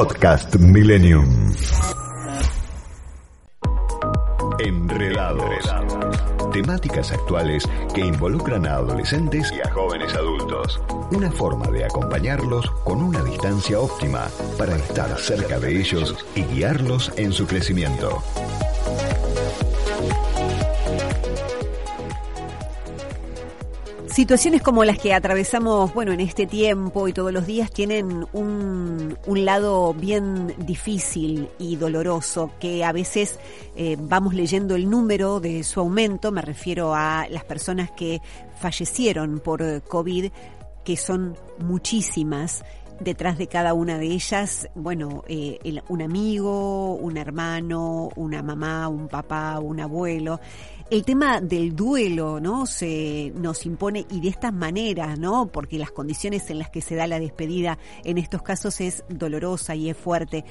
Podcast Millennium. Enredados. Temáticas actuales que involucran a adolescentes y a jóvenes adultos. Una forma de acompañarlos con una distancia óptima para estar cerca de ellos y guiarlos en su crecimiento. Situaciones como las que atravesamos, bueno, en este tiempo y todos los días tienen un, un lado bien difícil y doloroso, que a veces eh, vamos leyendo el número de su aumento, me refiero a las personas que fallecieron por COVID, que son muchísimas, detrás de cada una de ellas, bueno, eh, el, un amigo, un hermano, una mamá, un papá, un abuelo el tema del duelo, ¿no? Se nos impone y de estas maneras, ¿no? Porque las condiciones en las que se da la despedida en estos casos es dolorosa y es fuerte.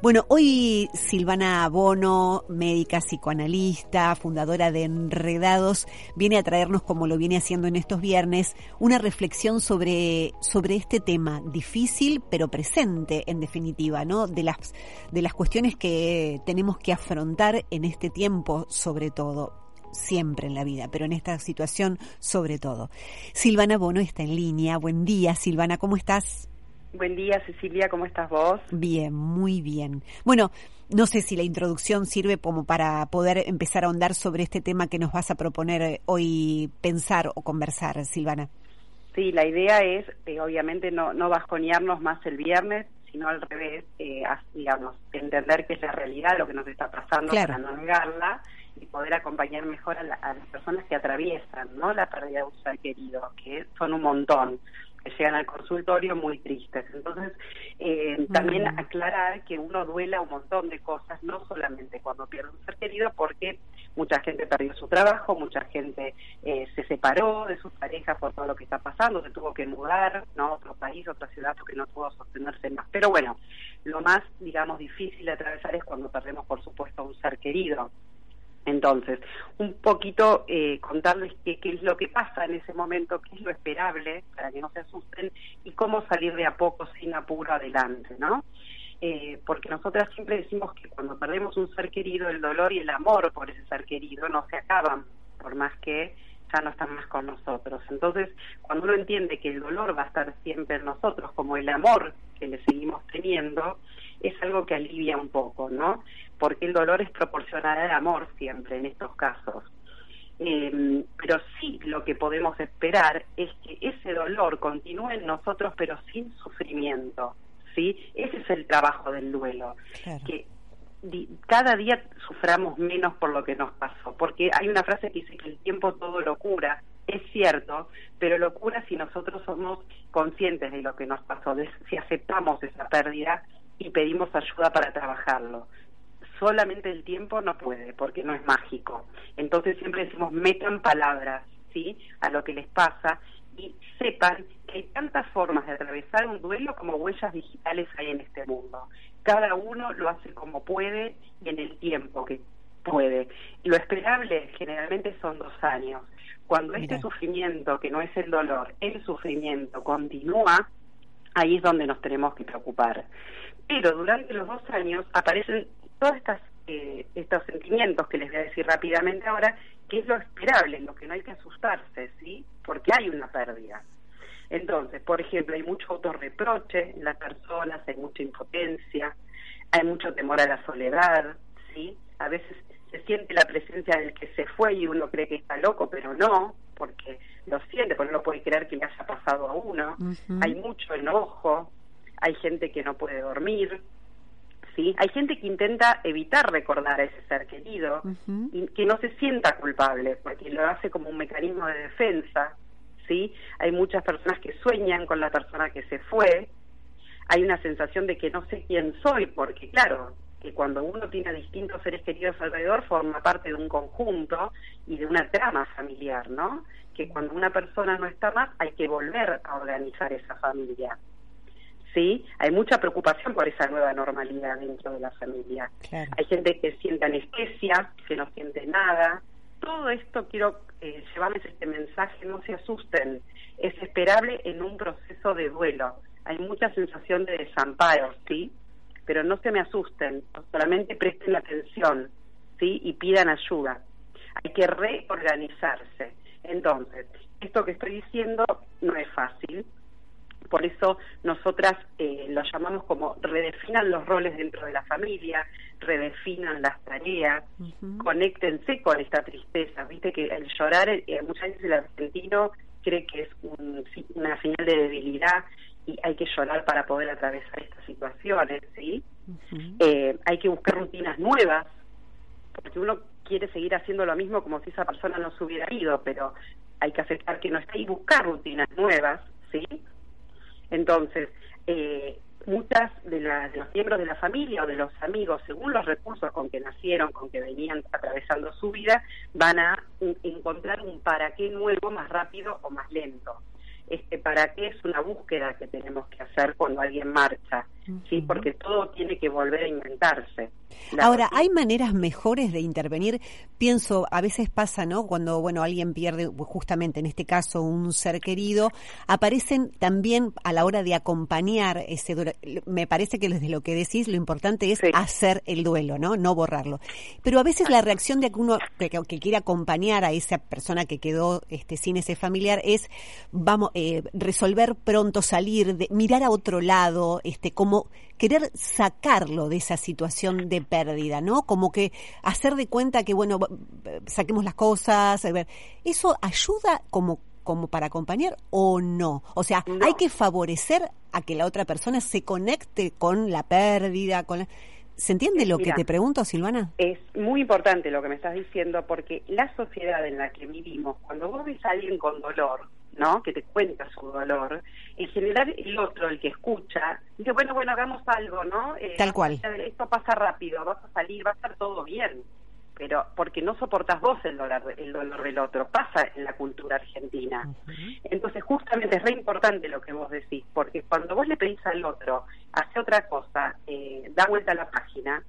Bueno, hoy Silvana Bono, médica psicoanalista, fundadora de Enredados, viene a traernos, como lo viene haciendo en estos viernes, una reflexión sobre, sobre este tema difícil pero presente, en definitiva, ¿no? De las, de las cuestiones que tenemos que afrontar en este tiempo, sobre todo siempre en la vida, pero en esta situación sobre todo. Silvana Bono está en línea. Buen día, Silvana, ¿cómo estás? Buen día, Cecilia, ¿cómo estás vos? Bien, muy bien. Bueno, no sé si la introducción sirve como para poder empezar a ahondar sobre este tema que nos vas a proponer hoy pensar o conversar, Silvana. Sí, la idea es, eh, obviamente, no, no bajonearnos más el viernes, sino al revés, eh, digamos, entender que es la realidad lo que nos está pasando para no negarla y poder acompañar mejor a, las personas que atraviesan no la pérdida de un ser querido, que son un montón llegan al consultorio muy tristes. Entonces, eh, también aclarar que uno duela un montón de cosas, no solamente cuando pierde un ser querido, porque mucha gente perdió su trabajo, mucha gente eh, se separó de sus parejas por todo lo que está pasando, se tuvo que mudar ¿no? a otro país, a otra ciudad, porque no pudo sostenerse más. Pero bueno, lo más, digamos, difícil de atravesar es cuando perdemos, por supuesto, a un ser querido. Entonces, un poquito eh, contarles qué, qué es lo que pasa en ese momento, qué es lo esperable para que no se asusten y cómo salir de a poco sin apuro adelante, ¿no? Eh, porque nosotras siempre decimos que cuando perdemos un ser querido, el dolor y el amor por ese ser querido no se acaban, por más que ya no están más con nosotros. Entonces, cuando uno entiende que el dolor va a estar siempre en nosotros, como el amor que le seguimos teniendo, es algo que alivia un poco, ¿no? Porque el dolor es proporcional al amor siempre en estos casos. Eh, pero sí lo que podemos esperar es que ese dolor continúe en nosotros pero sin sufrimiento, ¿sí? Ese es el trabajo del duelo, que cada día suframos menos por lo que nos pasó, porque hay una frase que dice que el tiempo todo lo cura, es cierto, pero lo cura si nosotros somos conscientes de lo que nos pasó, si aceptamos esa pérdida y pedimos ayuda para trabajarlo. Solamente el tiempo no puede, porque no es mágico. Entonces siempre decimos, metan palabras, ¿sí? A lo que les pasa y sepan que hay tantas formas de atravesar un duelo como huellas digitales hay en este mundo. Cada uno lo hace como puede y en el tiempo que puede. Lo esperable generalmente son dos años. Cuando este sufrimiento, que no es el dolor, el sufrimiento continúa, ahí es donde nos tenemos que preocupar. Pero durante los dos años aparecen todos estas, eh, estos sentimientos que les voy a decir rápidamente ahora, que es lo esperable, lo que no hay que asustarse, ¿sí? Porque hay una pérdida. Entonces, por ejemplo, hay mucho autorreproche en las personas, hay mucha impotencia, hay mucho temor a la soledad, ¿sí? A veces se siente la presencia del que se fue y uno cree que está loco, pero no, porque lo siente, porque no puede creer que le haya pasado a uno. Hay mucho enojo, hay gente que no puede dormir, ¿sí? Hay gente que intenta evitar recordar a ese ser querido y que no se sienta culpable, porque lo hace como un mecanismo de defensa, ¿sí? Hay muchas personas que sueñan con la persona que se fue, hay una sensación de que no sé quién soy, porque claro, que cuando uno tiene a distintos seres queridos alrededor forma parte de un conjunto y de una trama familiar, ¿no? Que cuando una persona no está más hay que volver a organizar esa familia. ¿Sí? Hay mucha preocupación por esa nueva normalidad dentro de la familia. Hay gente que siente anestesia, que no siente nada. Todo esto quiero eh, llevarles este mensaje, no se asusten. Es esperable en un proceso de duelo. Hay mucha sensación de desamparo, ¿sí? Pero no se me asusten, solamente presten atención, ¿sí? Y pidan ayuda. Hay que reorganizarse. Entonces, esto que estoy diciendo no es fácil, por eso nosotras eh, lo llamamos como redefinan los roles dentro de la familia, redefinan las tareas, conéctense con esta tristeza. Viste que el llorar, eh, muchas veces el argentino cree que es una señal de debilidad y hay que llorar para poder atravesar estas situaciones, ¿sí? Eh, hay que buscar rutinas nuevas, porque uno quiere seguir haciendo lo mismo como si esa persona no se hubiera ido, pero hay que aceptar que no está y buscar rutinas nuevas, ¿sí? Entonces, eh, muchas de, los miembros de la familia o de los amigos, según los recursos con que nacieron, con que venían atravesando su vida, van a encontrar un para qué nuevo más rápido o más lento. Este para qué es una búsqueda que tenemos que hacer cuando alguien marcha, ¿sí? Porque todo tiene que volver a inventarse. Ahora, ¿hay maneras mejores de intervenir? Pienso, a veces pasa, ¿no? Cuando, bueno, alguien pierde, justamente en este caso, un ser querido, aparecen también a la hora de acompañar ese duelo. Me parece que desde lo que decís, lo importante es hacer el duelo, ¿no? No borrarlo. Pero a veces la reacción de uno que, que quiere acompañar a esa persona que quedó este, sin ese familiar es, vamos, eh, resolver pronto, salir, de, mirar a otro lado, este, como querer sacarlo de esa situación de pérdida, ¿no? Como que hacer de cuenta que, bueno, saquemos las cosas, a ver, ¿eso ayuda como como para acompañar o no? O sea, hay que favorecer a que la otra persona se conecte con la pérdida, con ¿Se entiende lo que te pregunto, Silvana? Es muy importante lo que me estás diciendo porque la sociedad en la que vivimos, cuando vos ves a alguien con dolor, ¿no? Que te cuenta su dolor. En general, el otro, el que escucha, dice, bueno, bueno, hagamos algo, ¿no? Eh, Tal cual. Esto pasa rápido, vas a salir, va a estar todo bien. Pero porque no soportas vos el dolor, el dolor del otro, pasa en la cultura argentina. Entonces, justamente es re importante lo que vos decís, porque cuando vos le pedís al otro, hace otra cosa, eh, da vuelta a la página,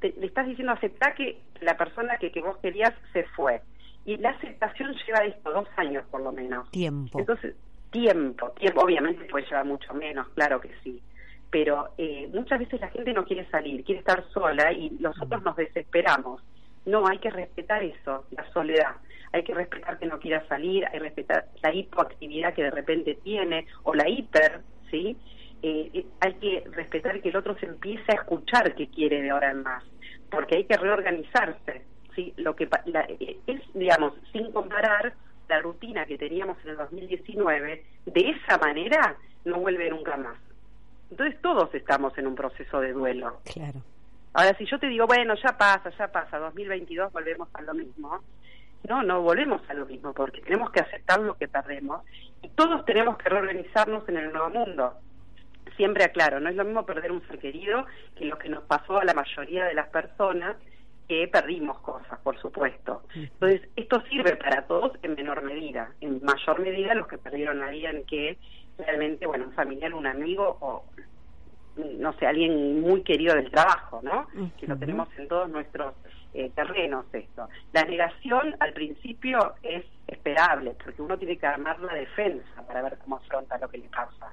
le estás diciendo aceptar que la persona que, que vos querías se fue y la aceptación lleva esto, dos años por lo menos. Tiempo. Entonces, tiempo, tiempo, obviamente puede llevar mucho menos, claro que sí. Pero eh, muchas veces la gente no quiere salir, quiere estar sola y nosotros nos desesperamos. No, hay que respetar eso, la soledad. Hay que respetar que no quiera salir, hay que respetar la hipoactividad que de repente tiene o la hiper, ¿sí? Eh, eh, hay que respetar que el otro se empiece a escuchar que quiere de ahora en más, porque hay que reorganizarse ¿sí? Lo que eh, es, digamos, sin comparar la rutina que teníamos en el 2019, de esa manera no vuelve nunca más. Entonces todos estamos en un proceso de duelo. Claro. Ahora, si yo te digo, bueno, ya pasa, ya pasa, 2022 volvemos a lo mismo, no, no volvemos a lo mismo, porque tenemos que aceptar lo que perdemos y todos tenemos que reorganizarnos en el nuevo mundo. Siempre aclaro, no es lo mismo perder un ser querido que lo que nos pasó a la mayoría de las personas que perdimos cosas, por supuesto. Entonces, esto sirve para todos en menor medida. En mayor medida, los que perdieron a alguien que realmente, bueno, un familiar, un amigo o, no sé, alguien muy querido del trabajo, ¿no? Que lo tenemos en todos nuestros eh, terrenos esto. La negación al principio es esperable, porque uno tiene que armar la defensa para ver cómo afronta lo que le pasa.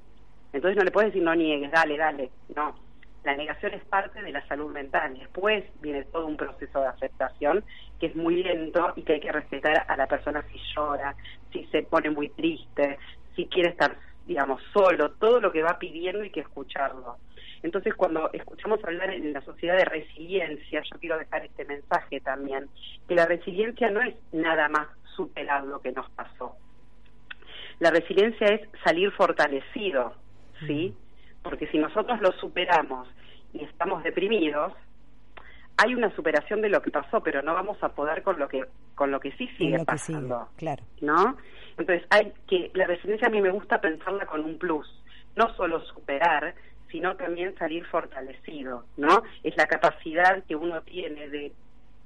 Entonces no le puedes decir no niegues, dale, dale, no la negación es parte de la salud mental. Después viene todo un proceso de aceptación que es muy lento y que hay que respetar a la persona si llora, si se pone muy triste, si quiere estar, digamos, solo, todo lo que va pidiendo hay que escucharlo. Entonces, cuando escuchamos hablar en la sociedad de resiliencia, yo quiero dejar este mensaje también, que la resiliencia no es nada más superar lo que nos pasó. La resiliencia es salir fortalecido, ¿sí? Porque si nosotros lo superamos y estamos deprimidos, hay una superación de lo que pasó, pero no vamos a poder con lo que con lo que sí sigue pasando, claro. ¿no? Entonces hay que la resiliencia a mí me gusta pensarla con un plus, no solo superar, sino también salir fortalecido, ¿no? Es la capacidad que uno tiene de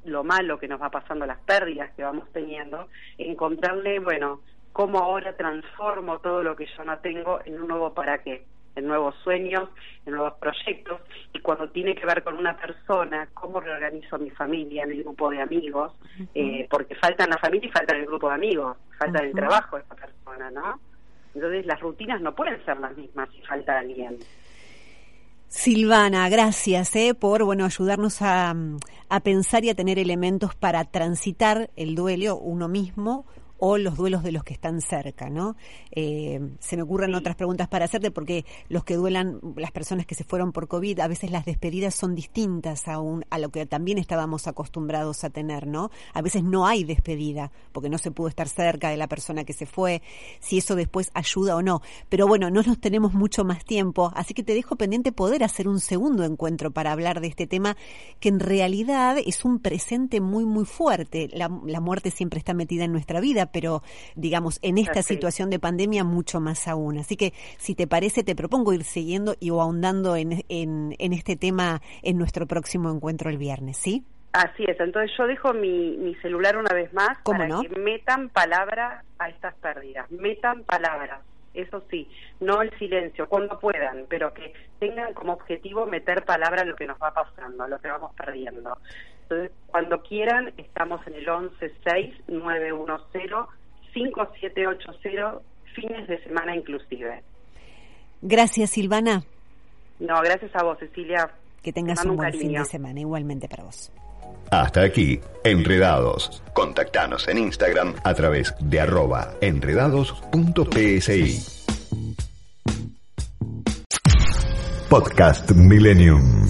lo malo que nos va pasando, las pérdidas que vamos teniendo, encontrarle, bueno, cómo ahora transformo todo lo que yo no tengo en un nuevo para qué en nuevos sueños, en nuevos proyectos, y cuando tiene que ver con una persona, cómo reorganizo mi familia, mi grupo de amigos, eh, porque faltan la familia y falta el grupo de amigos, falta el trabajo de esa persona, ¿no? Entonces las rutinas no pueden ser las mismas si falta alguien. Silvana, gracias eh, por bueno ayudarnos a, a pensar y a tener elementos para transitar el duelo uno mismo o los duelos de los que están cerca, ¿no? Eh, se me ocurren otras preguntas para hacerte porque los que duelan, las personas que se fueron por COVID, a veces las despedidas son distintas a, a lo que también estábamos acostumbrados a tener, ¿no? A veces no hay despedida porque no se pudo estar cerca de la persona que se fue, si eso después ayuda o no. Pero bueno, no nos tenemos mucho más tiempo, así que te dejo pendiente poder hacer un segundo encuentro para hablar de este tema que en realidad es un presente muy, muy fuerte. La, la muerte siempre está metida en nuestra vida, pero digamos, en esta situación de pandemia mucho más aún. Así que, si te parece, te propongo ir siguiendo y o ahondando en, en, este tema en nuestro próximo encuentro el viernes, ¿sí? Así es, entonces yo dejo mi, mi celular una vez más para que metan palabras a estas pérdidas, metan palabras, eso sí, no el silencio, cuando puedan, pero que tengan como objetivo meter palabra a lo que nos va pasando, a lo que vamos perdiendo. Entonces, cuando quieran, estamos en el 1169105780, fines de semana inclusive. Gracias, Silvana. No, gracias a vos, Cecilia. Que tengas un buen fin de semana, igualmente para vos. Hasta aquí, Enredados. Contactanos en Instagram a través de arroba enredados.psi. Podcast Millennium.